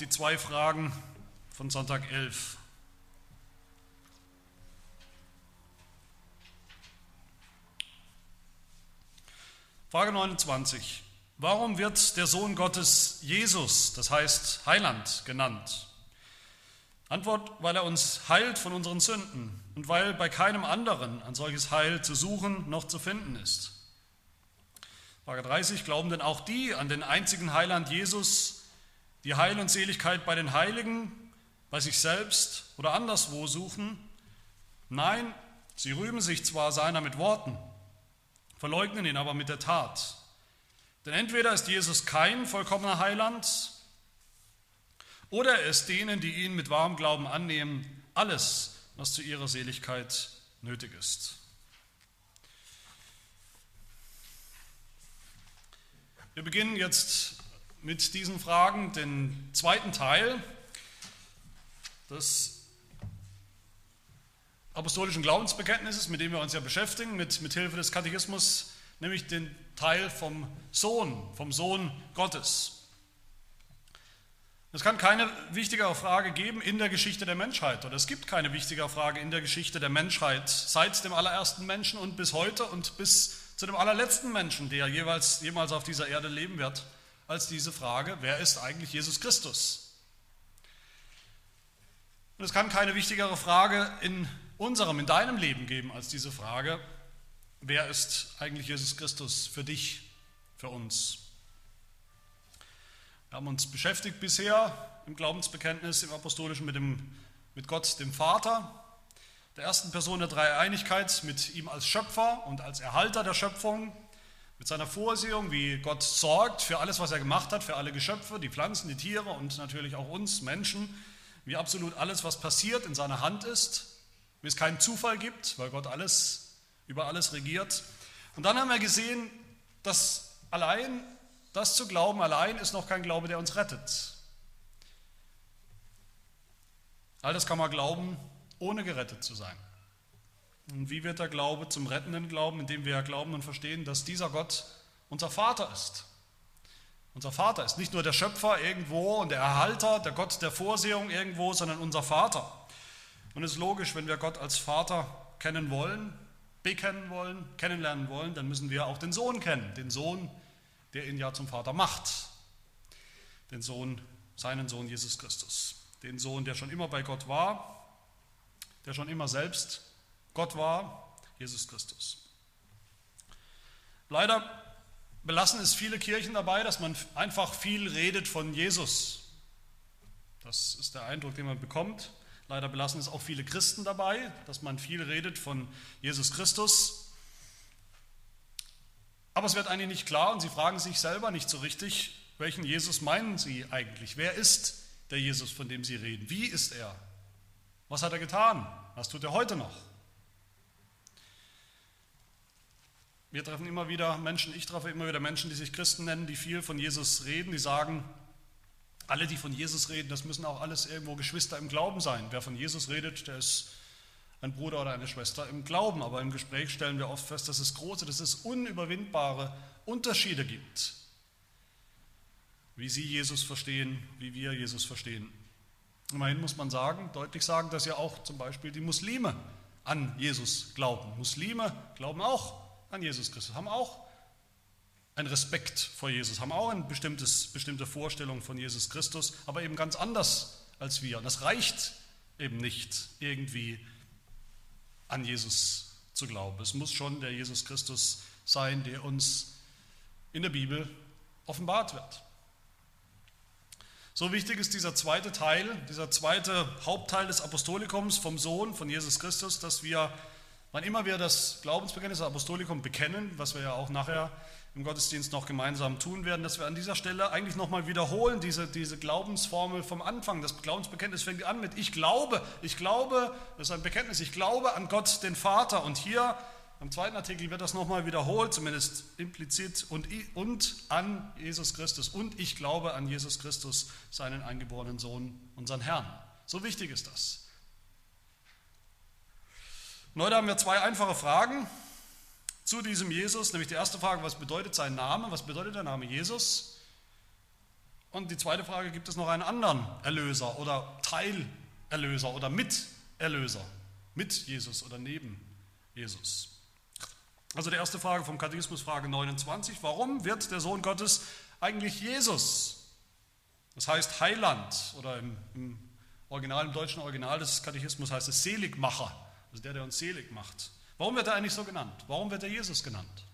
die zwei Fragen von Sonntag 11. Frage 29. Warum wird der Sohn Gottes Jesus, das heißt Heiland, genannt? Antwort, weil er uns heilt von unseren Sünden und weil bei keinem anderen ein solches Heil zu suchen noch zu finden ist. Frage 30. Glauben denn auch die an den einzigen Heiland Jesus, die Heil und Seligkeit bei den Heiligen, bei sich selbst oder anderswo suchen. Nein, sie rühmen sich zwar seiner mit Worten, verleugnen ihn aber mit der Tat. Denn entweder ist Jesus kein vollkommener Heiland, oder er ist denen, die ihn mit wahrem Glauben annehmen, alles, was zu ihrer Seligkeit nötig ist. Wir beginnen jetzt mit diesen Fragen den zweiten Teil des apostolischen Glaubensbekenntnisses, mit dem wir uns ja beschäftigen, mit, mit Hilfe des Katechismus, nämlich den Teil vom Sohn, vom Sohn Gottes. Es kann keine wichtigere Frage geben in der Geschichte der Menschheit, oder es gibt keine wichtigere Frage in der Geschichte der Menschheit, seit dem allerersten Menschen und bis heute und bis zu dem allerletzten Menschen, der jeweils, jemals auf dieser Erde leben wird als diese Frage, wer ist eigentlich Jesus Christus? Und es kann keine wichtigere Frage in unserem, in deinem Leben geben als diese Frage, wer ist eigentlich Jesus Christus für dich, für uns? Wir haben uns beschäftigt bisher im Glaubensbekenntnis, im Apostolischen mit, dem, mit Gott, dem Vater, der ersten Person der Dreieinigkeit, mit ihm als Schöpfer und als Erhalter der Schöpfung, mit seiner Vorsehung, wie Gott sorgt für alles, was er gemacht hat, für alle Geschöpfe, die Pflanzen, die Tiere und natürlich auch uns Menschen, wie absolut alles, was passiert, in seiner Hand ist, wie es keinen Zufall gibt, weil Gott alles über alles regiert. Und dann haben wir gesehen, dass allein das zu glauben, allein ist noch kein Glaube, der uns rettet. All das kann man glauben, ohne gerettet zu sein. Und wie wird der Glaube zum rettenden Glauben, indem wir glauben und verstehen, dass dieser Gott unser Vater ist? Unser Vater ist nicht nur der Schöpfer irgendwo und der Erhalter, der Gott der Vorsehung irgendwo, sondern unser Vater. Und es ist logisch, wenn wir Gott als Vater kennen wollen, bekennen wollen, kennenlernen wollen, dann müssen wir auch den Sohn kennen, den Sohn, der ihn ja zum Vater macht. Den Sohn, seinen Sohn Jesus Christus. Den Sohn, der schon immer bei Gott war, der schon immer selbst Gott war Jesus Christus. Leider belassen es viele Kirchen dabei, dass man einfach viel redet von Jesus. Das ist der Eindruck, den man bekommt. Leider belassen es auch viele Christen dabei, dass man viel redet von Jesus Christus. Aber es wird eigentlich nicht klar und sie fragen sich selber nicht so richtig, welchen Jesus meinen sie eigentlich? Wer ist der Jesus, von dem sie reden? Wie ist er? Was hat er getan? Was tut er heute noch? Wir treffen immer wieder Menschen, ich treffe immer wieder Menschen, die sich Christen nennen, die viel von Jesus reden, die sagen, alle, die von Jesus reden, das müssen auch alles irgendwo Geschwister im Glauben sein. Wer von Jesus redet, der ist ein Bruder oder eine Schwester im Glauben. Aber im Gespräch stellen wir oft fest, dass es große, dass es unüberwindbare Unterschiede gibt, wie sie Jesus verstehen, wie wir Jesus verstehen. Immerhin muss man sagen, deutlich sagen, dass ja auch zum Beispiel die Muslime an Jesus glauben. Muslime glauben auch an Jesus Christus, haben auch einen Respekt vor Jesus, haben auch eine bestimmte Vorstellung von Jesus Christus, aber eben ganz anders als wir. Und das reicht eben nicht, irgendwie an Jesus zu glauben. Es muss schon der Jesus Christus sein, der uns in der Bibel offenbart wird. So wichtig ist dieser zweite Teil, dieser zweite Hauptteil des Apostolikums vom Sohn von Jesus Christus, dass wir Wann immer wir das Glaubensbekenntnis Apostolikum bekennen, was wir ja auch nachher im Gottesdienst noch gemeinsam tun werden, dass wir an dieser Stelle eigentlich nochmal wiederholen, diese, diese Glaubensformel vom Anfang. Das Glaubensbekenntnis fängt an mit Ich glaube, ich glaube, das ist ein Bekenntnis, ich glaube an Gott, den Vater. Und hier im zweiten Artikel wird das nochmal wiederholt, zumindest implizit, und, und an Jesus Christus. Und ich glaube an Jesus Christus, seinen eingeborenen Sohn, unseren Herrn. So wichtig ist das. Und heute haben wir zwei einfache Fragen zu diesem Jesus, nämlich die erste Frage, was bedeutet sein Name, was bedeutet der Name Jesus? Und die zweite Frage, gibt es noch einen anderen Erlöser oder Teilerlöser oder Miterlöser? Mit Jesus oder neben Jesus? Also die erste Frage vom Katechismus, Frage 29. Warum wird der Sohn Gottes eigentlich Jesus? Das heißt Heiland oder im, im Original, im deutschen Original des Katechismus heißt es Seligmacher, also der, der uns selig macht. Warum wird er eigentlich so genannt? Warum wird er Jesus genannt?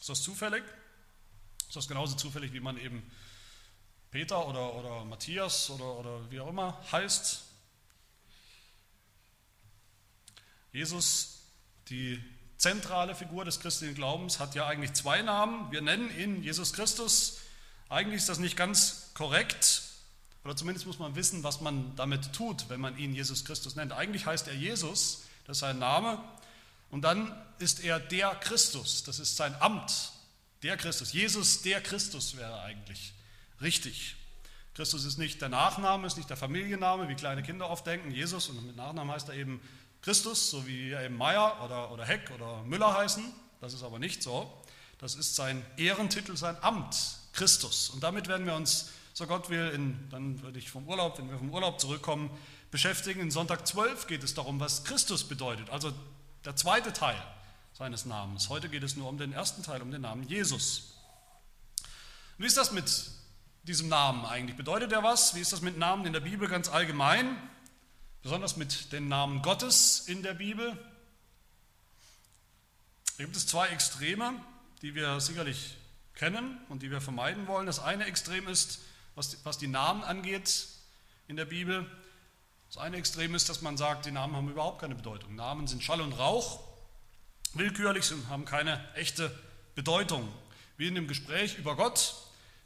Ist das zufällig? Ist das genauso zufällig, wie man eben Peter oder, oder Matthias oder, oder wie auch immer heißt? Jesus, die zentrale Figur des christlichen Glaubens, hat ja eigentlich zwei Namen. Wir nennen ihn Jesus Christus. Eigentlich ist das nicht ganz korrekt, oder zumindest muss man wissen, was man damit tut, wenn man ihn Jesus Christus nennt. Eigentlich heißt er Jesus, das ist sein Name, und dann ist er der Christus, das ist sein Amt, der Christus. Jesus, der Christus wäre eigentlich richtig. Christus ist nicht der Nachname, ist nicht der Familienname, wie kleine Kinder oft denken. Jesus und mit Nachnamen heißt er eben Christus, so wie eben Meyer oder, oder Heck oder Müller heißen. Das ist aber nicht so. Das ist sein Ehrentitel, sein Amt, Christus. Und damit werden wir uns, so Gott will, in, dann würde ich vom Urlaub, wenn wir vom Urlaub zurückkommen, beschäftigen. In Sonntag 12 geht es darum, was Christus bedeutet, also der zweite Teil seines Namens. Heute geht es nur um den ersten Teil, um den Namen Jesus. Wie ist das mit diesem Namen eigentlich? Bedeutet er was? Wie ist das mit Namen in der Bibel ganz allgemein? besonders mit den Namen Gottes in der Bibel. Da gibt es zwei Extreme, die wir sicherlich kennen und die wir vermeiden wollen. Das eine Extrem ist, was die, was die Namen angeht in der Bibel. Das eine Extrem ist, dass man sagt, die Namen haben überhaupt keine Bedeutung. Namen sind Schall und Rauch, willkürlich und haben keine echte Bedeutung. Wie in dem Gespräch über Gott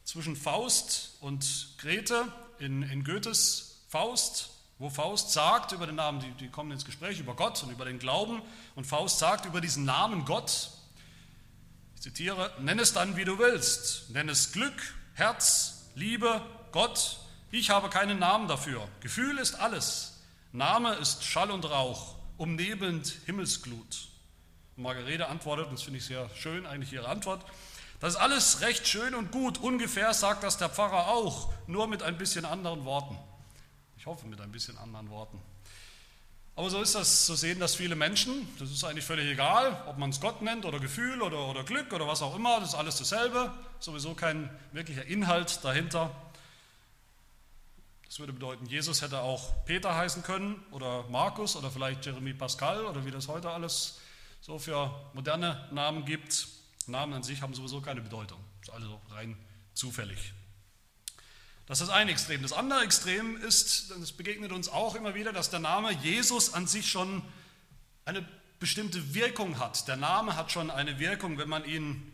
zwischen Faust und Grete in, in Goethes Faust wo Faust sagt über den Namen, die, die kommen ins Gespräch über Gott und über den Glauben, und Faust sagt über diesen Namen Gott, ich zitiere, nenn es dann, wie du willst, nenn es Glück, Herz, Liebe, Gott, ich habe keinen Namen dafür. Gefühl ist alles, Name ist Schall und Rauch, umnebelnd Himmelsglut. Margarete antwortet, und das finde ich sehr schön, eigentlich ihre Antwort, das ist alles recht schön und gut, ungefähr sagt das der Pfarrer auch, nur mit ein bisschen anderen Worten. Ich hoffe mit ein bisschen anderen Worten. Aber so ist das, so sehen das viele Menschen. Das ist eigentlich völlig egal, ob man es Gott nennt oder Gefühl oder, oder Glück oder was auch immer. Das ist alles dasselbe. Sowieso kein wirklicher Inhalt dahinter. Das würde bedeuten, Jesus hätte auch Peter heißen können oder Markus oder vielleicht Jeremy Pascal oder wie das heute alles so für moderne Namen gibt. Namen an sich haben sowieso keine Bedeutung. Das ist also rein zufällig. Das ist ein Extrem. Das andere Extrem ist, das begegnet uns auch immer wieder, dass der Name Jesus an sich schon eine bestimmte Wirkung hat. Der Name hat schon eine Wirkung, wenn man ihn,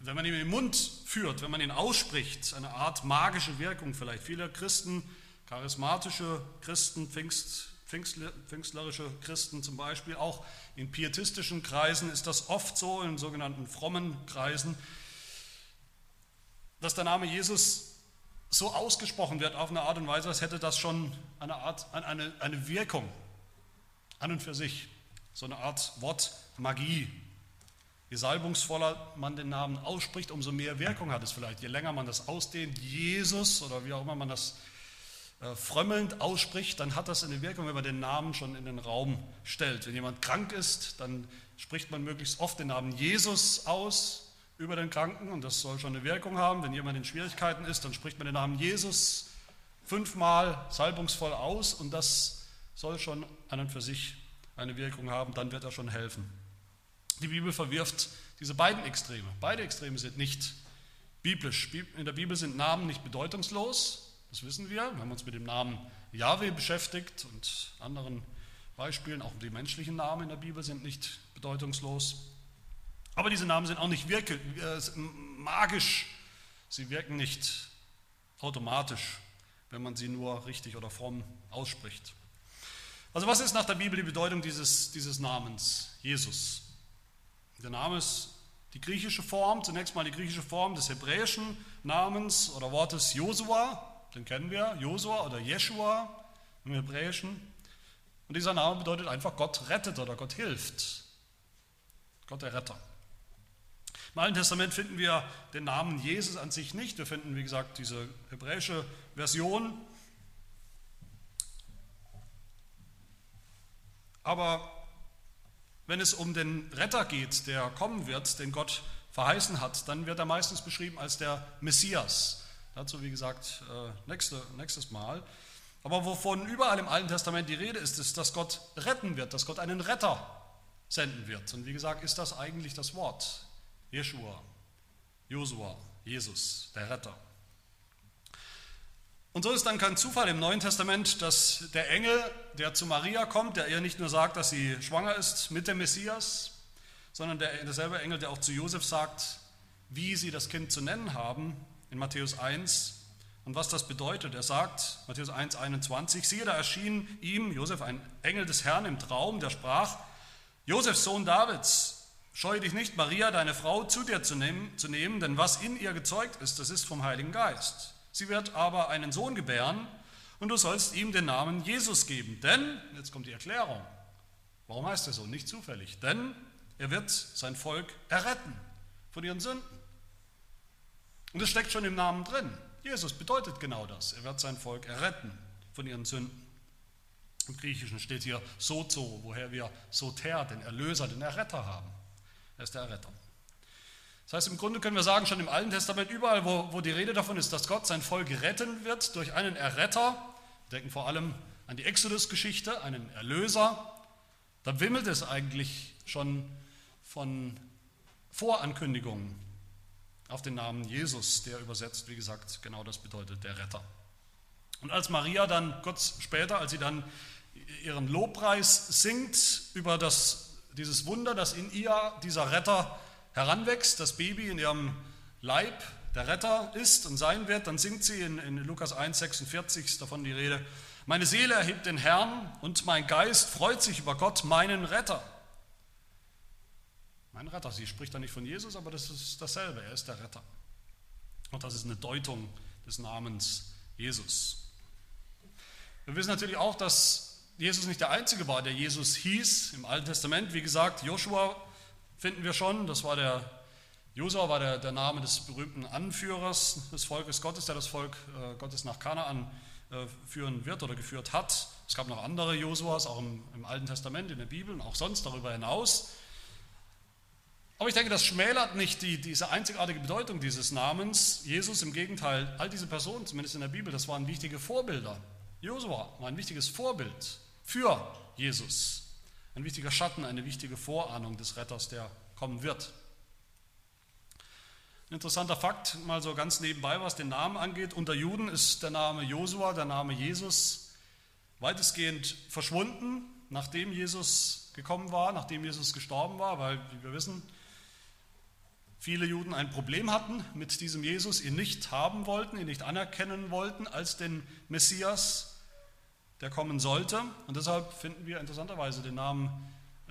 wenn man ihn im Mund führt, wenn man ihn ausspricht, eine Art magische Wirkung vielleicht. Viele Christen, charismatische Christen, Pfingst, pfingstlerische Christen zum Beispiel, auch in pietistischen Kreisen ist das oft so, in sogenannten frommen Kreisen, dass der Name Jesus so ausgesprochen wird auf eine Art und Weise, als hätte das schon eine Art, eine, eine Wirkung an und für sich. So eine Art Wortmagie. Je salbungsvoller man den Namen ausspricht, umso mehr Wirkung hat es vielleicht. Je länger man das ausdehnt, Jesus oder wie auch immer man das äh, frömmelnd ausspricht, dann hat das eine Wirkung, wenn man den Namen schon in den Raum stellt. Wenn jemand krank ist, dann spricht man möglichst oft den Namen Jesus aus, über den Kranken und das soll schon eine Wirkung haben. Wenn jemand in Schwierigkeiten ist, dann spricht man den Namen Jesus fünfmal salbungsvoll aus und das soll schon an und für sich eine Wirkung haben, dann wird er schon helfen. Die Bibel verwirft diese beiden Extreme. Beide Extreme sind nicht biblisch. In der Bibel sind Namen nicht bedeutungslos, das wissen wir. Wir haben uns mit dem Namen Yahweh beschäftigt und anderen Beispielen, auch die menschlichen Namen in der Bibel sind nicht bedeutungslos. Aber diese Namen sind auch nicht wirke, äh, magisch. Sie wirken nicht automatisch, wenn man sie nur richtig oder fromm ausspricht. Also was ist nach der Bibel die Bedeutung dieses, dieses Namens Jesus? Der Name ist die griechische Form, zunächst mal die griechische Form des hebräischen Namens oder Wortes Josua, den kennen wir, Josua oder Jeshua im Hebräischen. Und dieser Name bedeutet einfach Gott rettet oder Gott hilft. Gott der Retter. Im Alten Testament finden wir den Namen Jesus an sich nicht. Wir finden, wie gesagt, diese hebräische Version. Aber wenn es um den Retter geht, der kommen wird, den Gott verheißen hat, dann wird er meistens beschrieben als der Messias. Dazu, wie gesagt, äh, nächste, nächstes Mal. Aber wovon überall im Alten Testament die Rede ist, ist, dass Gott retten wird, dass Gott einen Retter senden wird. Und wie gesagt, ist das eigentlich das Wort. Jeshua, Josua, Jesus, der Retter. Und so ist dann kein Zufall im Neuen Testament, dass der Engel, der zu Maria kommt, der ihr nicht nur sagt, dass sie schwanger ist mit dem Messias, sondern der, derselbe Engel, der auch zu Josef sagt, wie sie das Kind zu nennen haben, in Matthäus 1, und was das bedeutet. Er sagt, Matthäus 1, 21, siehe, da erschien ihm, Josef, ein Engel des Herrn im Traum, der sprach, Josef, Sohn Davids, scheue dich nicht, Maria, deine Frau, zu dir zu nehmen, zu nehmen, denn was in ihr gezeugt ist, das ist vom Heiligen Geist. Sie wird aber einen Sohn gebären und du sollst ihm den Namen Jesus geben. Denn, jetzt kommt die Erklärung, warum heißt er so? Nicht zufällig. Denn er wird sein Volk erretten von ihren Sünden. Und das steckt schon im Namen drin. Jesus bedeutet genau das. Er wird sein Volk erretten von ihren Sünden. Im Griechischen steht hier Sozo, woher wir Soter, den Erlöser, den Erretter haben. Er ist der Erretter. Das heißt, im Grunde können wir sagen, schon im Alten Testament, überall, wo, wo die Rede davon ist, dass Gott sein Volk retten wird durch einen Erretter, wir denken vor allem an die Exodus-Geschichte, einen Erlöser, da wimmelt es eigentlich schon von Vorankündigungen auf den Namen Jesus, der übersetzt, wie gesagt, genau das bedeutet, der Retter. Und als Maria dann kurz später, als sie dann ihren Lobpreis singt über das, dieses Wunder, dass in ihr dieser Retter heranwächst, das Baby in ihrem Leib der Retter ist und sein wird, dann singt sie in, in Lukas 1,46 ist davon die Rede, meine Seele erhebt den Herrn und mein Geist freut sich über Gott, meinen Retter. Mein Retter, sie spricht da nicht von Jesus, aber das ist dasselbe, er ist der Retter. Und das ist eine Deutung des Namens Jesus. Wir wissen natürlich auch, dass Jesus nicht der Einzige war, der Jesus hieß im Alten Testament. Wie gesagt, Joshua finden wir schon. Das war der, Josua war der, der Name des berühmten Anführers des Volkes Gottes, der das Volk äh, Gottes nach Kanaan äh, führen wird oder geführt hat. Es gab noch andere Josuas, auch im, im Alten Testament, in der Bibel und auch sonst darüber hinaus. Aber ich denke, das schmälert nicht die, diese einzigartige Bedeutung dieses Namens. Jesus im Gegenteil, all diese Personen, zumindest in der Bibel, das waren wichtige Vorbilder. Josua war ein wichtiges Vorbild für Jesus. Ein wichtiger Schatten, eine wichtige Vorahnung des Retters, der kommen wird. Ein interessanter Fakt, mal so ganz nebenbei, was den Namen angeht. Unter Juden ist der Name Josua, der Name Jesus, weitestgehend verschwunden, nachdem Jesus gekommen war, nachdem Jesus gestorben war, weil, wie wir wissen, viele Juden ein Problem hatten mit diesem Jesus, ihn nicht haben wollten, ihn nicht anerkennen wollten als den Messias der kommen sollte. Und deshalb finden wir interessanterweise den Namen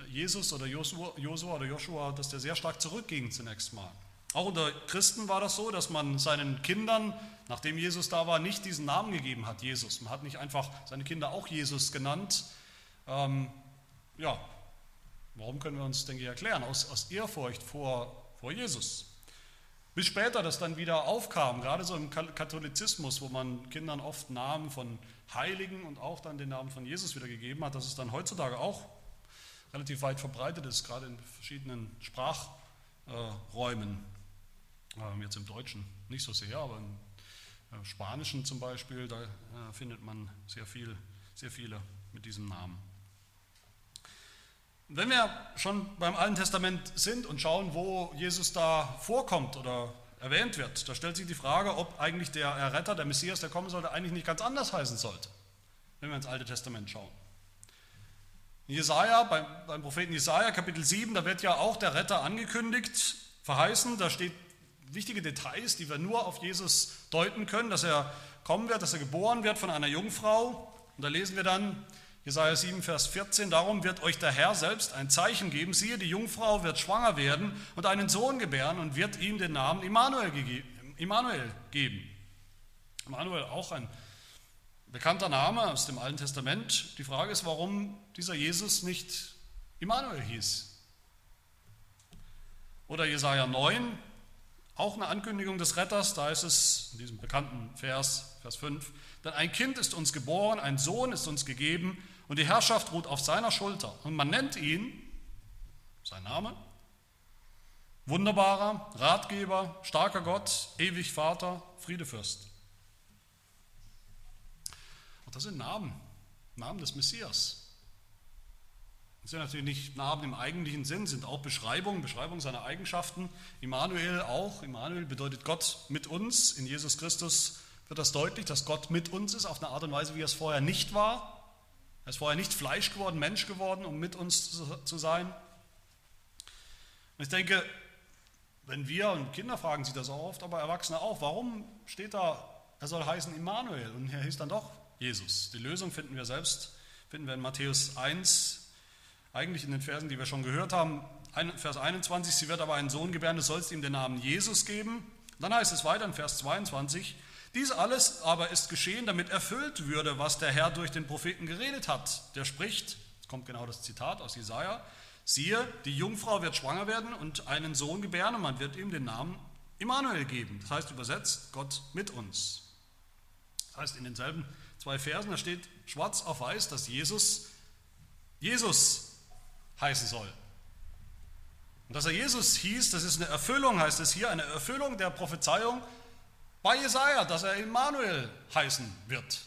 Jesus oder Josua, oder Joshua, dass der sehr stark zurückging zunächst mal. Auch unter Christen war das so, dass man seinen Kindern, nachdem Jesus da war, nicht diesen Namen gegeben hat, Jesus. Man hat nicht einfach seine Kinder auch Jesus genannt. Ähm, ja, warum können wir uns, denke ich, erklären? Aus, aus Ehrfurcht vor, vor Jesus. Bis später das dann wieder aufkam, gerade so im Katholizismus, wo man Kindern oft Namen von Heiligen und auch dann den Namen von Jesus wieder gegeben hat, dass es dann heutzutage auch relativ weit verbreitet ist, gerade in verschiedenen Sprachräumen. Ähm, jetzt im Deutschen nicht so sehr, aber im äh, Spanischen zum Beispiel, da äh, findet man sehr, viel, sehr viele mit diesem Namen. Wenn wir schon beim Alten Testament sind und schauen, wo Jesus da vorkommt oder erwähnt wird, da stellt sich die Frage, ob eigentlich der Erretter, der Messias, der kommen sollte, eigentlich nicht ganz anders heißen sollte, wenn wir ins Alte Testament schauen. In Jesaja, beim, beim Propheten Jesaja, Kapitel 7, da wird ja auch der Retter angekündigt, verheißen, da steht wichtige Details, die wir nur auf Jesus deuten können, dass er kommen wird, dass er geboren wird von einer Jungfrau. Und da lesen wir dann, Jesaja 7, Vers 14, darum wird euch der Herr selbst ein Zeichen geben. Siehe, die Jungfrau wird schwanger werden und einen Sohn gebären und wird ihm den Namen Immanuel, Immanuel geben. Immanuel, auch ein bekannter Name aus dem Alten Testament. Die Frage ist, warum dieser Jesus nicht Immanuel hieß. Oder Jesaja 9, auch eine Ankündigung des Retters, da ist es in diesem bekannten Vers, Vers 5, denn ein Kind ist uns geboren, ein Sohn ist uns gegeben und die Herrschaft ruht auf seiner Schulter. Und man nennt ihn, sein Name, wunderbarer, Ratgeber, starker Gott, ewig Vater, Friedefürst. Und das sind Namen, Namen des Messias. Das sind natürlich nicht Namen im eigentlichen Sinn, sind auch Beschreibungen, Beschreibungen seiner Eigenschaften. Immanuel auch. Immanuel bedeutet Gott mit uns. In Jesus Christus wird das deutlich, dass Gott mit uns ist, auf eine Art und Weise, wie es vorher nicht war. Er ist vorher nicht Fleisch geworden, Mensch geworden, um mit uns zu sein. Und ich denke, wenn wir, und Kinder fragen sich das auch oft, aber Erwachsene auch, warum steht da, er soll heißen Immanuel und er hieß dann doch Jesus? Die Lösung finden wir selbst, finden wir in Matthäus 1, eigentlich in den Versen, die wir schon gehört haben, Vers 21, sie wird aber einen Sohn gebären, du sollst ihm den Namen Jesus geben. Dann heißt es weiter in Vers 22, dies alles aber ist geschehen, damit erfüllt würde, was der Herr durch den Propheten geredet hat. Der spricht, jetzt kommt genau das Zitat aus Jesaja, siehe, die Jungfrau wird schwanger werden und einen Sohn gebären und man wird ihm den Namen Immanuel geben. Das heißt übersetzt, Gott mit uns. Das heißt in denselben zwei Versen, da steht schwarz auf weiß, dass Jesus Jesus heißen soll. Und dass er Jesus hieß, das ist eine Erfüllung, heißt es hier, eine Erfüllung der Prophezeiung bei Jesaja, dass er Immanuel heißen wird.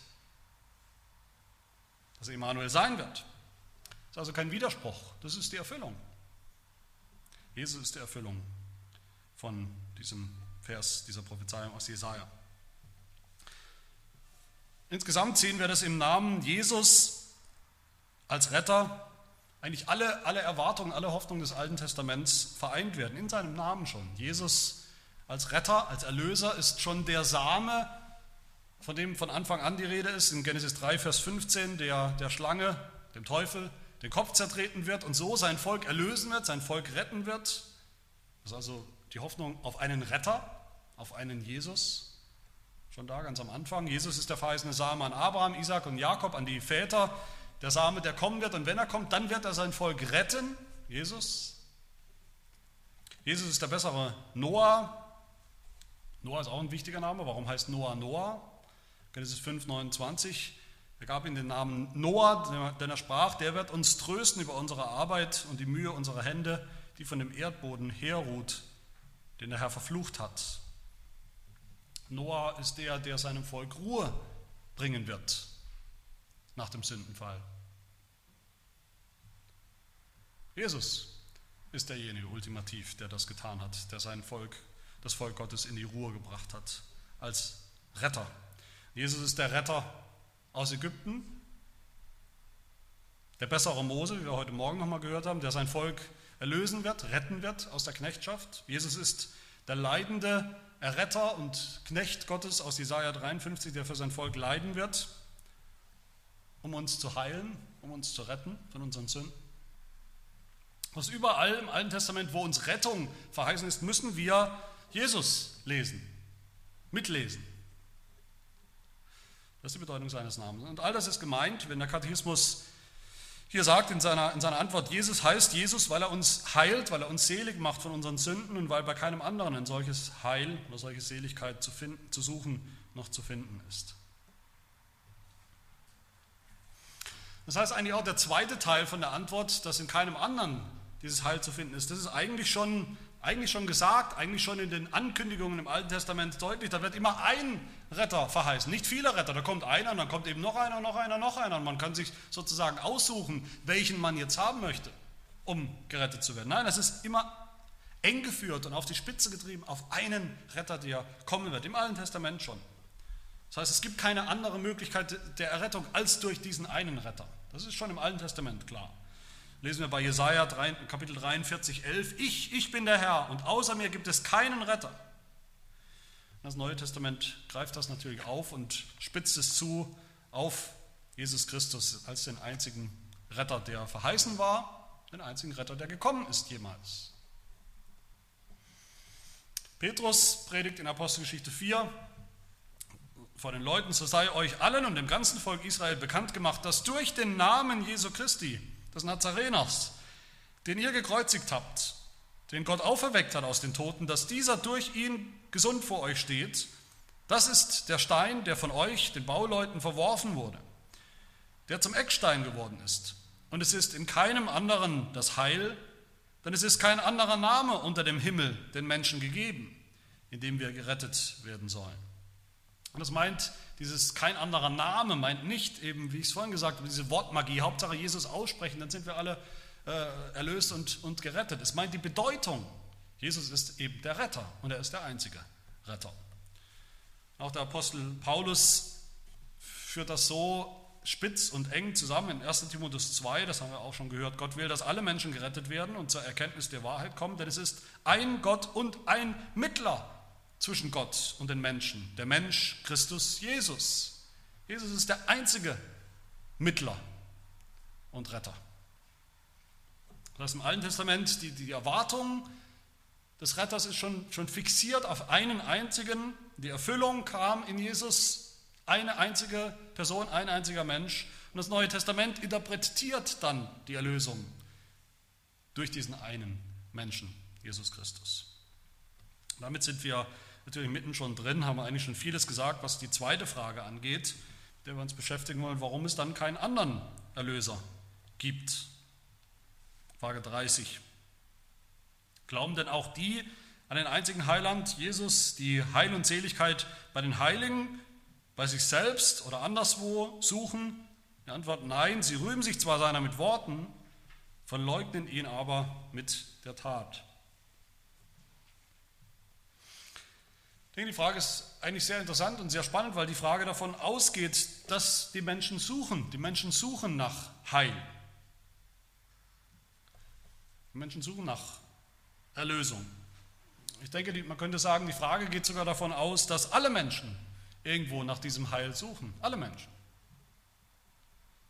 Dass er Immanuel sein wird. Das ist also kein Widerspruch, das ist die Erfüllung. Jesus ist die Erfüllung von diesem Vers, dieser Prophezeiung aus Jesaja. Insgesamt sehen wir das im Namen Jesus als Retter eigentlich alle, alle Erwartungen, alle Hoffnungen des Alten Testaments vereint werden, in seinem Namen schon. Jesus als Retter, als Erlöser ist schon der Same, von dem von Anfang an die Rede ist, in Genesis 3, Vers 15, der der Schlange, dem Teufel, den Kopf zertreten wird und so sein Volk erlösen wird, sein Volk retten wird. Das ist also die Hoffnung auf einen Retter, auf einen Jesus. Schon da ganz am Anfang. Jesus ist der verheißene Same an Abraham, Isaac und Jakob, an die Väter der Same, der kommen wird. Und wenn er kommt, dann wird er sein Volk retten. Jesus. Jesus ist der bessere Noah. Noah ist auch ein wichtiger Name. Warum heißt Noah Noah? Genesis 5, 29. Er gab ihm den Namen Noah, denn er sprach, der wird uns trösten über unsere Arbeit und die Mühe unserer Hände, die von dem Erdboden herruht, den der Herr verflucht hat. Noah ist der, der seinem Volk Ruhe bringen wird nach dem Sündenfall. Jesus ist derjenige ultimativ, der das getan hat, der sein Volk, das Volk Gottes in die Ruhe gebracht hat, als Retter. Jesus ist der Retter aus Ägypten, der bessere Mose, wie wir heute Morgen nochmal gehört haben, der sein Volk erlösen wird, retten wird aus der Knechtschaft. Jesus ist der leidende Erretter und Knecht Gottes aus Jesaja 53, der für sein Volk leiden wird um uns zu heilen, um uns zu retten von unseren Sünden. Was überall im Alten Testament, wo uns Rettung verheißen ist, müssen wir Jesus lesen, mitlesen. Das ist die Bedeutung seines Namens. Und all das ist gemeint, wenn der Katechismus hier sagt in seiner, in seiner Antwort, Jesus heißt Jesus, weil er uns heilt, weil er uns selig macht von unseren Sünden und weil bei keinem anderen ein solches Heil oder solche Seligkeit zu, finden, zu suchen noch zu finden ist. Das heißt eigentlich auch der zweite Teil von der Antwort, dass in keinem anderen dieses Heil zu finden ist. Das ist eigentlich schon, eigentlich schon gesagt, eigentlich schon in den Ankündigungen im Alten Testament deutlich. Da wird immer ein Retter verheißen, nicht viele Retter. Da kommt einer, und dann kommt eben noch einer, noch einer, noch einer. Und man kann sich sozusagen aussuchen, welchen man jetzt haben möchte, um gerettet zu werden. Nein, das ist immer eng geführt und auf die Spitze getrieben auf einen Retter, der kommen wird. Im Alten Testament schon. Das heißt, es gibt keine andere Möglichkeit der Errettung als durch diesen einen Retter. Das ist schon im Alten Testament klar. Lesen wir bei Jesaja 3, Kapitel 43, 11. Ich, ich bin der Herr und außer mir gibt es keinen Retter. Das Neue Testament greift das natürlich auf und spitzt es zu auf Jesus Christus als den einzigen Retter, der verheißen war, den einzigen Retter, der gekommen ist jemals. Petrus predigt in Apostelgeschichte 4, vor den Leuten, so sei euch allen und dem ganzen Volk Israel bekannt gemacht, dass durch den Namen Jesu Christi, des Nazareners, den ihr gekreuzigt habt, den Gott auferweckt hat aus den Toten, dass dieser durch ihn gesund vor euch steht, das ist der Stein, der von euch, den Bauleuten, verworfen wurde, der zum Eckstein geworden ist. Und es ist in keinem anderen das Heil, denn es ist kein anderer Name unter dem Himmel den Menschen gegeben, in dem wir gerettet werden sollen. Und das meint, dieses kein anderer Name meint nicht eben, wie ich es vorhin gesagt habe, diese Wortmagie, Hauptsache Jesus aussprechen, dann sind wir alle äh, erlöst und, und gerettet. Es meint die Bedeutung. Jesus ist eben der Retter und er ist der einzige Retter. Auch der Apostel Paulus führt das so spitz und eng zusammen in 1 Timotheus 2, das haben wir auch schon gehört. Gott will, dass alle Menschen gerettet werden und zur Erkenntnis der Wahrheit kommen, denn es ist ein Gott und ein Mittler zwischen Gott und den Menschen, der Mensch Christus Jesus. Jesus ist der einzige Mittler und Retter. Das im Alten Testament die, die Erwartung des Retters ist schon, schon fixiert auf einen einzigen. Die Erfüllung kam in Jesus, eine einzige Person, ein einziger Mensch. Und das Neue Testament interpretiert dann die Erlösung durch diesen einen Menschen, Jesus Christus. Damit sind wir natürlich mitten schon drin, haben wir eigentlich schon vieles gesagt, was die zweite Frage angeht, der wir uns beschäftigen wollen, warum es dann keinen anderen Erlöser gibt. Frage 30. Glauben denn auch die an den einzigen Heiland, Jesus, die Heil und Seligkeit bei den Heiligen, bei sich selbst oder anderswo suchen? Die Antwort nein, sie rühmen sich zwar seiner mit Worten, verleugnen ihn aber mit der Tat. Ich denke, die Frage ist eigentlich sehr interessant und sehr spannend, weil die Frage davon ausgeht, dass die Menschen suchen. Die Menschen suchen nach Heil. Die Menschen suchen nach Erlösung. Ich denke, man könnte sagen, die Frage geht sogar davon aus, dass alle Menschen irgendwo nach diesem Heil suchen. Alle Menschen.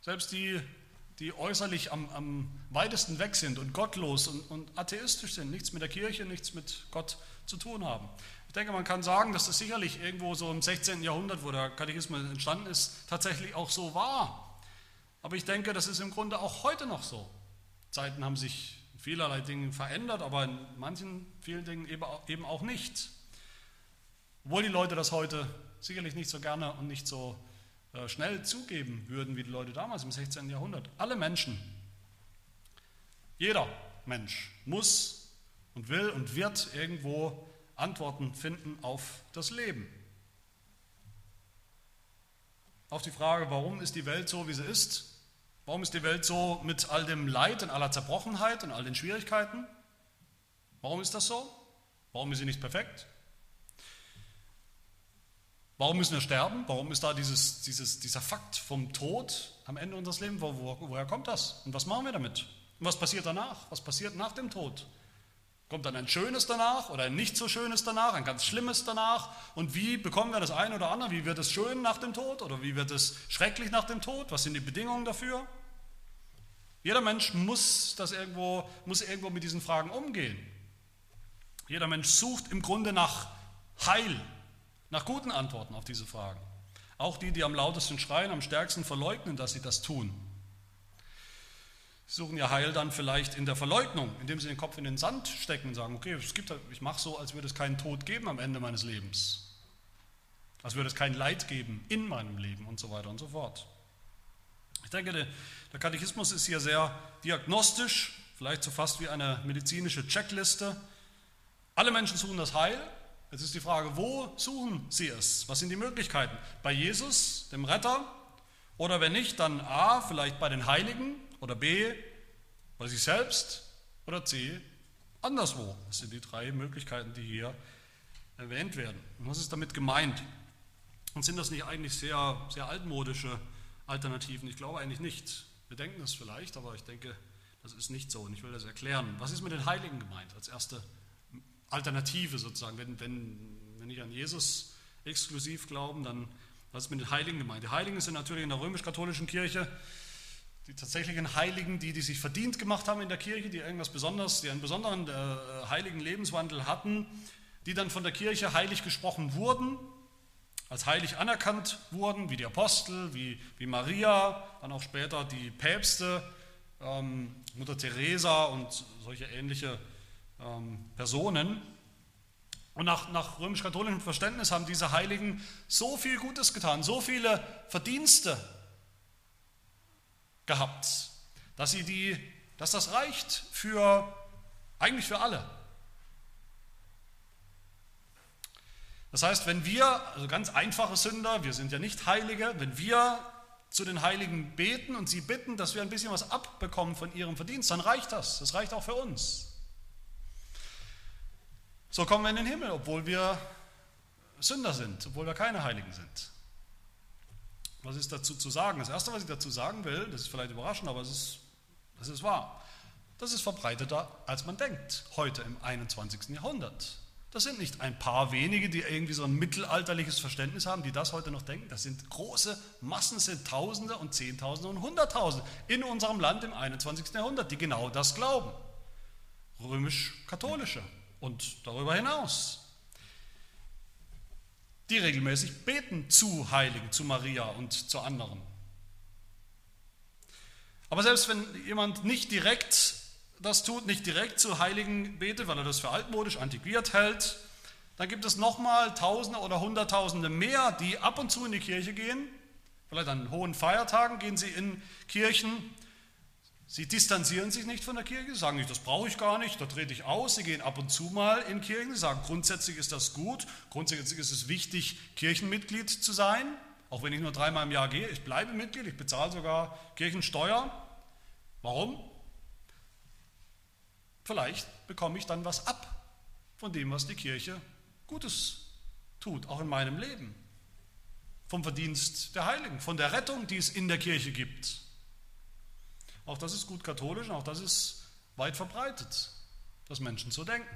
Selbst die, die äußerlich am, am weitesten weg sind und gottlos und, und atheistisch sind, nichts mit der Kirche, nichts mit Gott zu tun haben. Ich denke, man kann sagen, dass das sicherlich irgendwo so im 16. Jahrhundert, wo der Katechismus entstanden ist, tatsächlich auch so war. Aber ich denke, das ist im Grunde auch heute noch so. Zeiten haben sich vielerlei Dingen verändert, aber in manchen, vielen Dingen eben auch nicht. Obwohl die Leute das heute sicherlich nicht so gerne und nicht so äh, schnell zugeben würden wie die Leute damals im 16. Jahrhundert. Alle Menschen, jeder Mensch muss und will und wird irgendwo Antworten finden auf das Leben. Auf die Frage, warum ist die Welt so, wie sie ist, Warum ist die Welt so mit all dem Leid und aller Zerbrochenheit und all den Schwierigkeiten? Warum ist das so? Warum ist sie nicht perfekt? Warum müssen wir sterben? Warum ist da dieses, dieses, dieser Fakt vom Tod am Ende unseres Lebens? Wo, wo, woher kommt das? Und was machen wir damit? Und was passiert danach? Was passiert nach dem Tod? Kommt dann ein schönes danach oder ein nicht so schönes danach, ein ganz schlimmes danach? Und wie bekommen wir das eine oder andere? Wie wird es schön nach dem Tod oder wie wird es schrecklich nach dem Tod? Was sind die Bedingungen dafür? Jeder Mensch muss, das irgendwo, muss irgendwo mit diesen Fragen umgehen. Jeder Mensch sucht im Grunde nach Heil, nach guten Antworten auf diese Fragen. Auch die, die am lautesten schreien, am stärksten verleugnen, dass sie das tun. Sie suchen ihr Heil dann vielleicht in der Verleugnung, indem sie den Kopf in den Sand stecken und sagen, okay, es gibt, ich mache so, als würde es keinen Tod geben am Ende meines Lebens. Als würde es kein Leid geben in meinem Leben und so weiter und so fort. Ich denke, der Katechismus ist hier sehr diagnostisch, vielleicht so fast wie eine medizinische Checkliste. Alle Menschen suchen das Heil. Jetzt ist die Frage, wo suchen sie es? Was sind die Möglichkeiten? Bei Jesus, dem Retter? Oder wenn nicht, dann A, vielleicht bei den Heiligen? Oder B, bei sich selbst? Oder C, anderswo? Das sind die drei Möglichkeiten, die hier erwähnt werden. Und was ist damit gemeint? Und sind das nicht eigentlich sehr, sehr altmodische Alternativen? Ich glaube eigentlich nicht. Wir denken das vielleicht, aber ich denke, das ist nicht so und ich will das erklären. Was ist mit den Heiligen gemeint als erste Alternative sozusagen? Wenn, wenn, wenn ich an Jesus exklusiv glauben, dann was ist mit den Heiligen gemeint? Die Heiligen sind natürlich in der römisch-katholischen Kirche die tatsächlichen Heiligen, die, die sich verdient gemacht haben in der Kirche, die irgendwas Besonderes, die einen besonderen äh, heiligen Lebenswandel hatten, die dann von der Kirche heilig gesprochen wurden als heilig anerkannt wurden, wie die Apostel, wie, wie Maria, dann auch später die Päpste, ähm, Mutter Teresa und solche ähnliche ähm, Personen. Und nach, nach römisch-katholischem Verständnis haben diese Heiligen so viel Gutes getan, so viele Verdienste gehabt, dass, sie die, dass das reicht für eigentlich für alle. Das heißt, wenn wir, also ganz einfache Sünder, wir sind ja nicht Heilige, wenn wir zu den Heiligen beten und sie bitten, dass wir ein bisschen was abbekommen von ihrem Verdienst, dann reicht das. Das reicht auch für uns. So kommen wir in den Himmel, obwohl wir Sünder sind, obwohl wir keine Heiligen sind. Was ist dazu zu sagen? Das Erste, was ich dazu sagen will, das ist vielleicht überraschend, aber es ist, das ist wahr. Das ist verbreiteter, als man denkt, heute im 21. Jahrhundert. Das sind nicht ein paar wenige, die irgendwie so ein mittelalterliches Verständnis haben, die das heute noch denken. Das sind große Massen, sind Tausende und Zehntausende und Hunderttausende in unserem Land im 21. Jahrhundert, die genau das glauben. Römisch-katholische und darüber hinaus. Die regelmäßig beten zu Heiligen, zu Maria und zu anderen. Aber selbst wenn jemand nicht direkt das tut, nicht direkt zu Heiligen betet, weil er das für altmodisch, antiquiert hält, dann gibt es nochmal Tausende oder Hunderttausende mehr, die ab und zu in die Kirche gehen. Vielleicht an hohen Feiertagen gehen sie in Kirchen. Sie distanzieren sich nicht von der Kirche, sagen nicht, das brauche ich gar nicht, da trete ich aus. Sie gehen ab und zu mal in Kirchen, sagen, grundsätzlich ist das gut, grundsätzlich ist es wichtig, Kirchenmitglied zu sein, auch wenn ich nur dreimal im Jahr gehe. Ich bleibe Mitglied, ich bezahle sogar Kirchensteuer. Warum? Vielleicht bekomme ich dann was ab von dem, was die Kirche Gutes tut, auch in meinem Leben. Vom Verdienst der Heiligen, von der Rettung, die es in der Kirche gibt. Auch das ist gut katholisch und auch das ist weit verbreitet, dass Menschen so denken.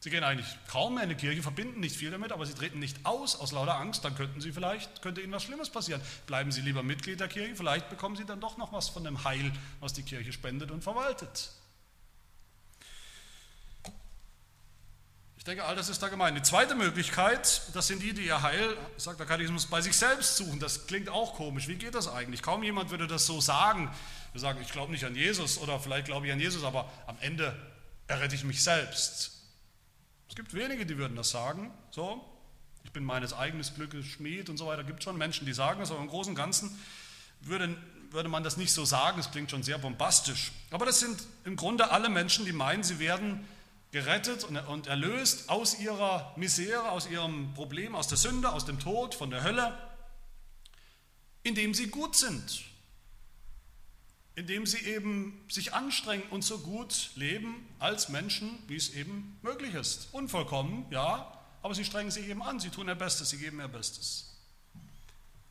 Sie gehen eigentlich kaum mehr in die Kirche, verbinden nicht viel damit, aber sie treten nicht aus aus lauter Angst, dann könnten sie vielleicht, könnte ihnen was Schlimmes passieren. Bleiben sie lieber Mitglied der Kirche, vielleicht bekommen sie dann doch noch was von dem Heil, was die Kirche spendet und verwaltet. Denke, all das ist da gemeint. Die zweite Möglichkeit, das sind die, die ihr Heil, sagt der Katechismus, bei sich selbst suchen. Das klingt auch komisch. Wie geht das eigentlich? Kaum jemand würde das so sagen. Wir sagen, ich glaube nicht an Jesus oder vielleicht glaube ich an Jesus, aber am Ende errette ich mich selbst. Es gibt wenige, die würden das sagen. So, ich bin meines eigenen Glückes Schmied und so weiter. Es gibt schon Menschen, die sagen das, aber im Großen und Ganzen würde, würde man das nicht so sagen. Es klingt schon sehr bombastisch. Aber das sind im Grunde alle Menschen, die meinen, sie werden gerettet und erlöst aus ihrer Misere, aus ihrem Problem, aus der Sünde, aus dem Tod, von der Hölle, indem sie gut sind, indem sie eben sich anstrengen und so gut leben als Menschen, wie es eben möglich ist. Unvollkommen, ja, aber sie strengen sich eben an, sie tun ihr Bestes, sie geben ihr Bestes.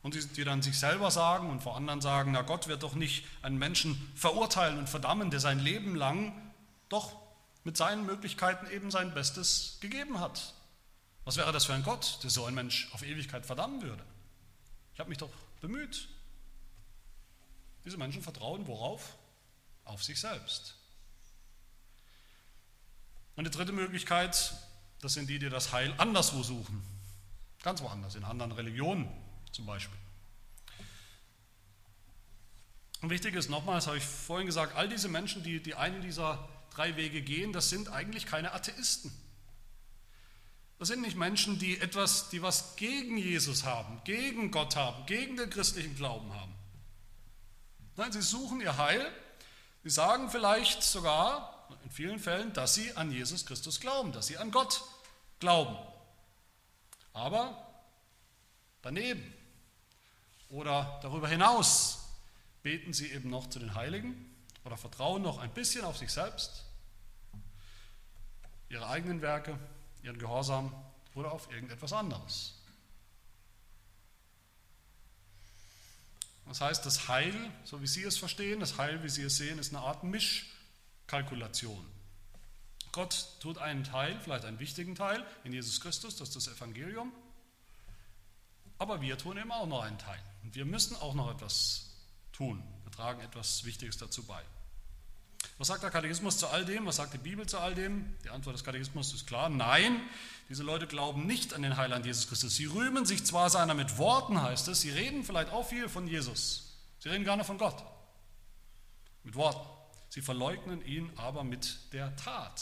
Und die, dann sich selber sagen und vor anderen sagen, na Gott wird doch nicht einen Menschen verurteilen und verdammen, der sein Leben lang doch mit seinen Möglichkeiten eben sein Bestes gegeben hat. Was wäre das für ein Gott, der so ein Mensch auf Ewigkeit verdammen würde? Ich habe mich doch bemüht. Diese Menschen vertrauen worauf? Auf sich selbst. Und die dritte Möglichkeit, das sind die, die das Heil anderswo suchen. Ganz woanders, in anderen Religionen zum Beispiel. Und wichtig ist nochmal, das habe ich vorhin gesagt, all diese Menschen, die, die einen dieser drei Wege gehen, das sind eigentlich keine Atheisten. Das sind nicht Menschen, die etwas, die was gegen Jesus haben, gegen Gott haben, gegen den christlichen Glauben haben. Nein, sie suchen ihr Heil. Sie sagen vielleicht sogar, in vielen Fällen, dass sie an Jesus Christus glauben, dass sie an Gott glauben. Aber daneben oder darüber hinaus beten sie eben noch zu den Heiligen oder vertrauen noch ein bisschen auf sich selbst, ihre eigenen Werke, ihren Gehorsam oder auf irgendetwas anderes. Das heißt, das Heil, so wie Sie es verstehen, das Heil, wie Sie es sehen, ist eine Art Mischkalkulation. Gott tut einen Teil, vielleicht einen wichtigen Teil, in Jesus Christus, das ist das Evangelium. Aber wir tun eben auch noch einen Teil. Und wir müssen auch noch etwas tun. Tragen etwas Wichtiges dazu bei. Was sagt der Katechismus zu all dem? Was sagt die Bibel zu all dem? Die Antwort des Katechismus ist klar, nein, diese Leute glauben nicht an den Heiland Jesus Christus. Sie rühmen sich zwar seiner mit Worten, heißt es, sie reden vielleicht auch viel von Jesus. Sie reden gar nicht von Gott. Mit Worten. Sie verleugnen ihn aber mit der Tat.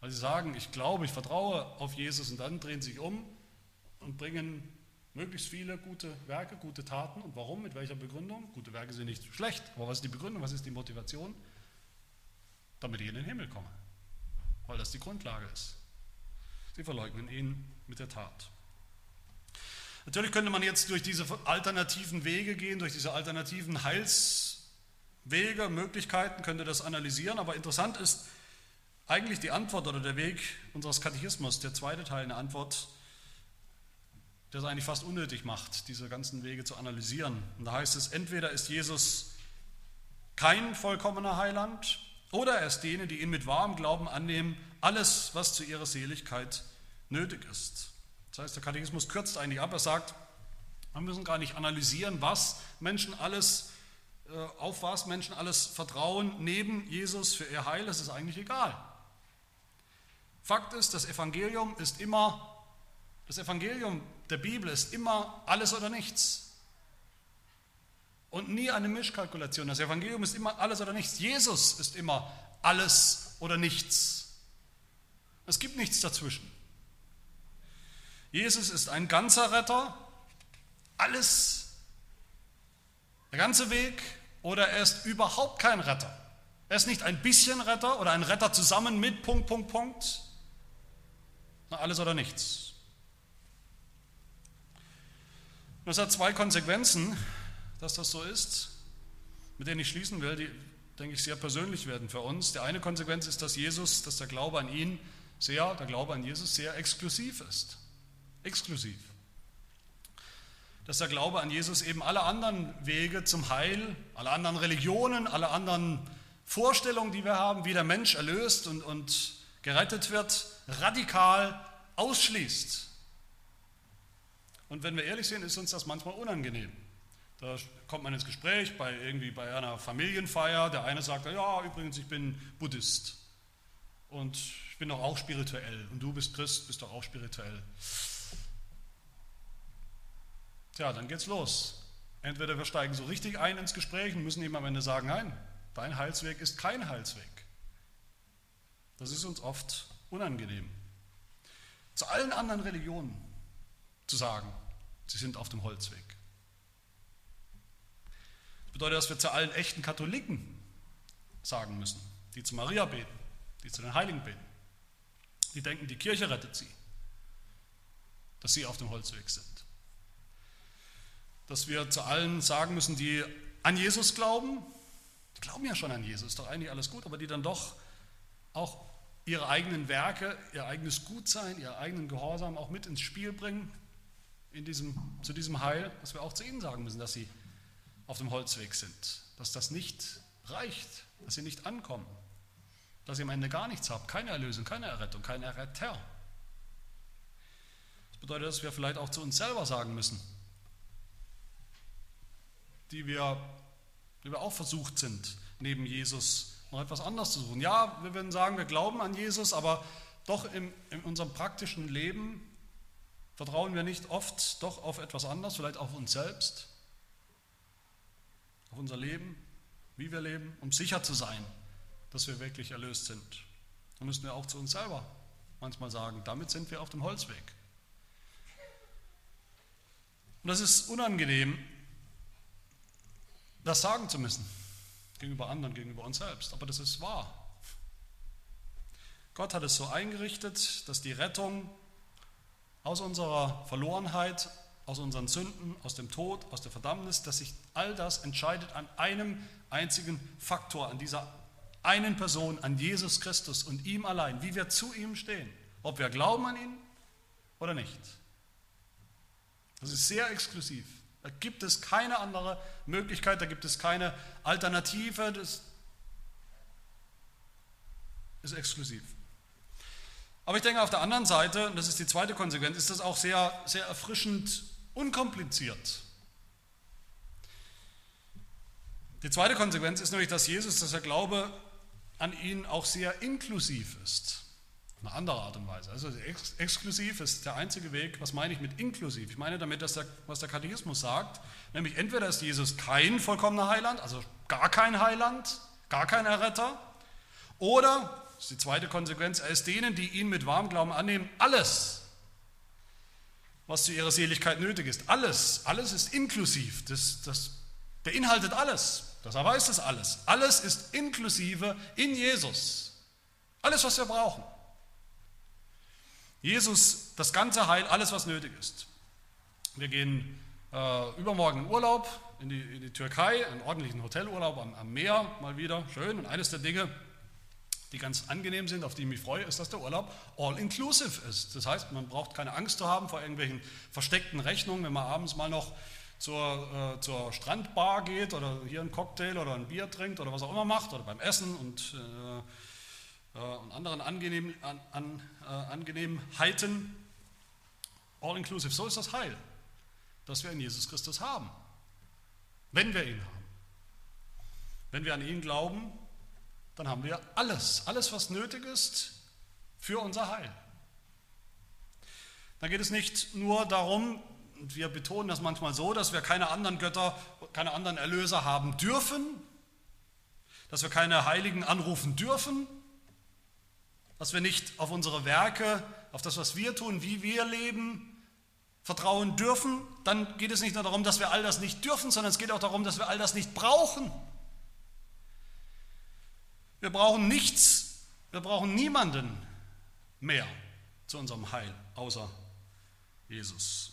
Weil sie sagen, ich glaube, ich vertraue auf Jesus und dann drehen sie sich um und bringen möglichst viele gute Werke, gute Taten. Und warum? Mit welcher Begründung? Gute Werke sind nicht schlecht, aber was ist die Begründung? Was ist die Motivation? Damit ich in den Himmel komme, weil das die Grundlage ist. Sie verleugnen ihn mit der Tat. Natürlich könnte man jetzt durch diese alternativen Wege gehen, durch diese alternativen Heilswege, Möglichkeiten, könnte das analysieren, aber interessant ist eigentlich die Antwort oder der Weg unseres Katechismus, der zweite Teil eine Antwort, der es eigentlich fast unnötig macht, diese ganzen Wege zu analysieren. Und da heißt es, entweder ist Jesus kein vollkommener Heiland oder er ist denen, die ihn mit wahrem Glauben annehmen, alles, was zu ihrer Seligkeit nötig ist. Das heißt, der Katechismus kürzt eigentlich ab. Er sagt, wir müssen gar nicht analysieren, was Menschen alles, äh, auf was Menschen alles vertrauen neben Jesus für ihr Heil. Das ist eigentlich egal. Fakt ist, das Evangelium ist immer, das Evangelium der Bibel ist immer alles oder nichts. Und nie eine Mischkalkulation. Das Evangelium ist immer alles oder nichts. Jesus ist immer alles oder nichts. Es gibt nichts dazwischen. Jesus ist ein ganzer Retter, alles, der ganze Weg, oder er ist überhaupt kein Retter. Er ist nicht ein bisschen Retter oder ein Retter zusammen mit Punkt, Punkt, Punkt. Alles oder nichts. Und das hat zwei Konsequenzen, dass das so ist, mit denen ich schließen will, die, denke ich, sehr persönlich werden für uns. Die eine Konsequenz ist, dass Jesus, dass der Glaube an ihn sehr, der Glaube an Jesus sehr exklusiv ist exklusiv. Dass der Glaube an Jesus eben alle anderen Wege zum Heil, alle anderen Religionen, alle anderen Vorstellungen, die wir haben, wie der Mensch erlöst und, und gerettet wird, radikal ausschließt. Und wenn wir ehrlich sind, ist uns das manchmal unangenehm. Da kommt man ins Gespräch bei irgendwie bei einer Familienfeier. Der eine sagt, ja, übrigens, ich bin Buddhist und ich bin doch auch spirituell und du bist Christ, bist doch auch spirituell. Tja, dann geht's los. Entweder wir steigen so richtig ein ins Gespräch und müssen ihm am Ende sagen, nein, dein Heilsweg ist kein Heilsweg. Das ist uns oft unangenehm. Zu allen anderen Religionen zu sagen, sie sind auf dem Holzweg. Das bedeutet, dass wir zu allen echten Katholiken sagen müssen, die zu Maria beten, die zu den Heiligen beten, die denken, die Kirche rettet sie, dass sie auf dem Holzweg sind dass wir zu allen sagen müssen, die an Jesus glauben, die glauben ja schon an Jesus, ist doch eigentlich alles gut, aber die dann doch auch ihre eigenen Werke, ihr eigenes Gutsein, ihren eigenen Gehorsam auch mit ins Spiel bringen in diesem, zu diesem Heil, dass wir auch zu ihnen sagen müssen, dass sie auf dem Holzweg sind, dass das nicht reicht, dass sie nicht ankommen, dass ihr am Ende gar nichts habt, keine Erlösung, keine Errettung, kein Erretter. Das bedeutet, dass wir vielleicht auch zu uns selber sagen müssen, die wir, die wir auch versucht sind, neben Jesus noch etwas anderes zu suchen. Ja, wir würden sagen, wir glauben an Jesus, aber doch in, in unserem praktischen Leben vertrauen wir nicht oft doch auf etwas anderes, vielleicht auf uns selbst, auf unser Leben, wie wir leben, um sicher zu sein, dass wir wirklich erlöst sind. Da müssen wir auch zu uns selber manchmal sagen, damit sind wir auf dem Holzweg. Und das ist unangenehm, das sagen zu müssen. Gegenüber anderen, gegenüber uns selbst. Aber das ist wahr. Gott hat es so eingerichtet, dass die Rettung aus unserer Verlorenheit, aus unseren Sünden, aus dem Tod, aus der Verdammnis, dass sich all das entscheidet an einem einzigen Faktor, an dieser einen Person, an Jesus Christus und ihm allein, wie wir zu ihm stehen, ob wir glauben an ihn oder nicht. Das ist sehr exklusiv. Da gibt es keine andere Möglichkeit, da gibt es keine Alternative. Das ist exklusiv. Aber ich denke auf der anderen Seite, und das ist die zweite Konsequenz, ist das auch sehr, sehr erfrischend unkompliziert. Die zweite Konsequenz ist nämlich, dass Jesus, dass der Glaube an ihn auch sehr inklusiv ist eine andere Art und Weise. Also ex exklusiv ist der einzige Weg. Was meine ich mit inklusiv? Ich meine damit, dass der, was der Katechismus sagt, nämlich entweder ist Jesus kein vollkommener Heiland, also gar kein Heiland, gar kein Erretter. Oder, das ist die zweite Konsequenz, er ist denen, die ihn mit warmem Glauben annehmen, alles, was zu ihrer Seligkeit nötig ist. Alles, alles ist inklusiv. Das, das beinhaltet alles. Das erweist es alles. Alles ist inklusive in Jesus. Alles, was wir brauchen. Jesus, das ganze Heil, alles, was nötig ist. Wir gehen äh, übermorgen in Urlaub in die, in die, Türkei, einen ordentlichen Hotelurlaub am, am Meer mal wieder, schön. Und eines der Dinge, die ganz angenehm sind, auf die ich mich freue, ist, dass der Urlaub all-inclusive ist. Das heißt, man braucht keine Angst zu haben vor irgendwelchen versteckten Rechnungen, wenn man abends mal noch zur, äh, zur Strandbar geht oder hier einen Cocktail oder ein Bier trinkt oder was auch immer macht oder beim Essen und, äh, äh, und anderen angenehm, an, an, äh, Angenehmheiten. All-inclusive, so ist das Heil, das wir in Jesus Christus haben, wenn wir ihn haben. Wenn wir an ihn glauben, dann haben wir alles, alles, was nötig ist für unser Heil. Dann geht es nicht nur darum, und wir betonen das manchmal so, dass wir keine anderen Götter, keine anderen Erlöser haben dürfen, dass wir keine Heiligen anrufen dürfen, dass wir nicht auf unsere Werke, auf das, was wir tun, wie wir leben, vertrauen dürfen, dann geht es nicht nur darum, dass wir all das nicht dürfen, sondern es geht auch darum, dass wir all das nicht brauchen. Wir brauchen nichts, wir brauchen niemanden mehr zu unserem Heil, außer Jesus.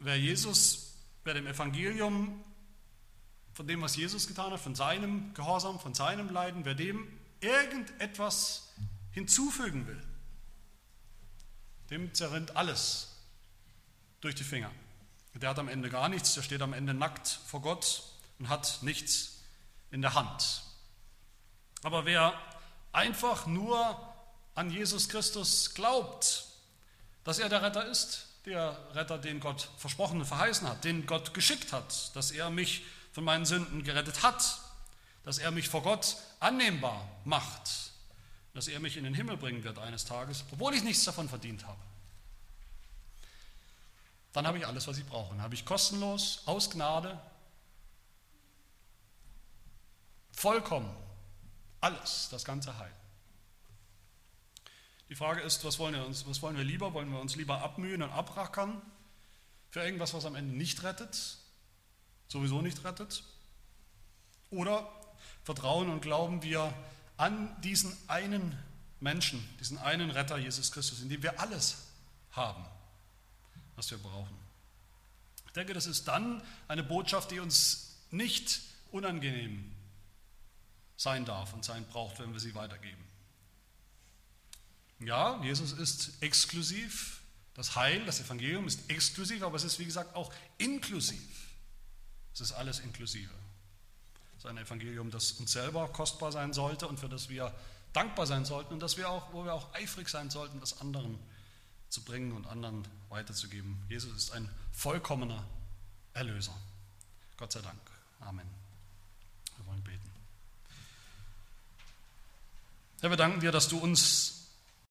Wer Jesus, wer dem Evangelium, von dem, was Jesus getan hat, von seinem Gehorsam, von seinem Leiden, wer dem irgendetwas hinzufügen will, dem zerrinnt alles durch die Finger. Der hat am Ende gar nichts, der steht am Ende nackt vor Gott und hat nichts in der Hand. Aber wer einfach nur an Jesus Christus glaubt, dass er der Retter ist, der Retter, den Gott versprochen und verheißen hat, den Gott geschickt hat, dass er mich von meinen Sünden gerettet hat, dass er mich vor Gott annehmbar macht, dass er mich in den Himmel bringen wird eines Tages, obwohl ich nichts davon verdient habe. Dann habe ich alles, was ich brauche. Dann habe ich kostenlos, aus Gnade, Vollkommen. Alles, das ganze Heil. Die Frage ist, was wollen, wir uns, was wollen wir lieber? Wollen wir uns lieber abmühen und abrackern für irgendwas, was am Ende nicht rettet, sowieso nicht rettet? Oder vertrauen und glauben wir an diesen einen Menschen, diesen einen Retter Jesus Christus, in dem wir alles haben, was wir brauchen? Ich denke, das ist dann eine Botschaft, die uns nicht unangenehm sein darf und sein braucht, wenn wir sie weitergeben. Ja, Jesus ist exklusiv, das Heil, das Evangelium ist exklusiv, aber es ist wie gesagt auch inklusiv. Es ist alles inklusive. Es ist ein Evangelium, das uns selber kostbar sein sollte und für das wir dankbar sein sollten und das wir auch, wo wir auch eifrig sein sollten, das anderen zu bringen und anderen weiterzugeben. Jesus ist ein vollkommener Erlöser. Gott sei Dank. Amen. Wir wollen beten. Herr, wir danken dir, dass du uns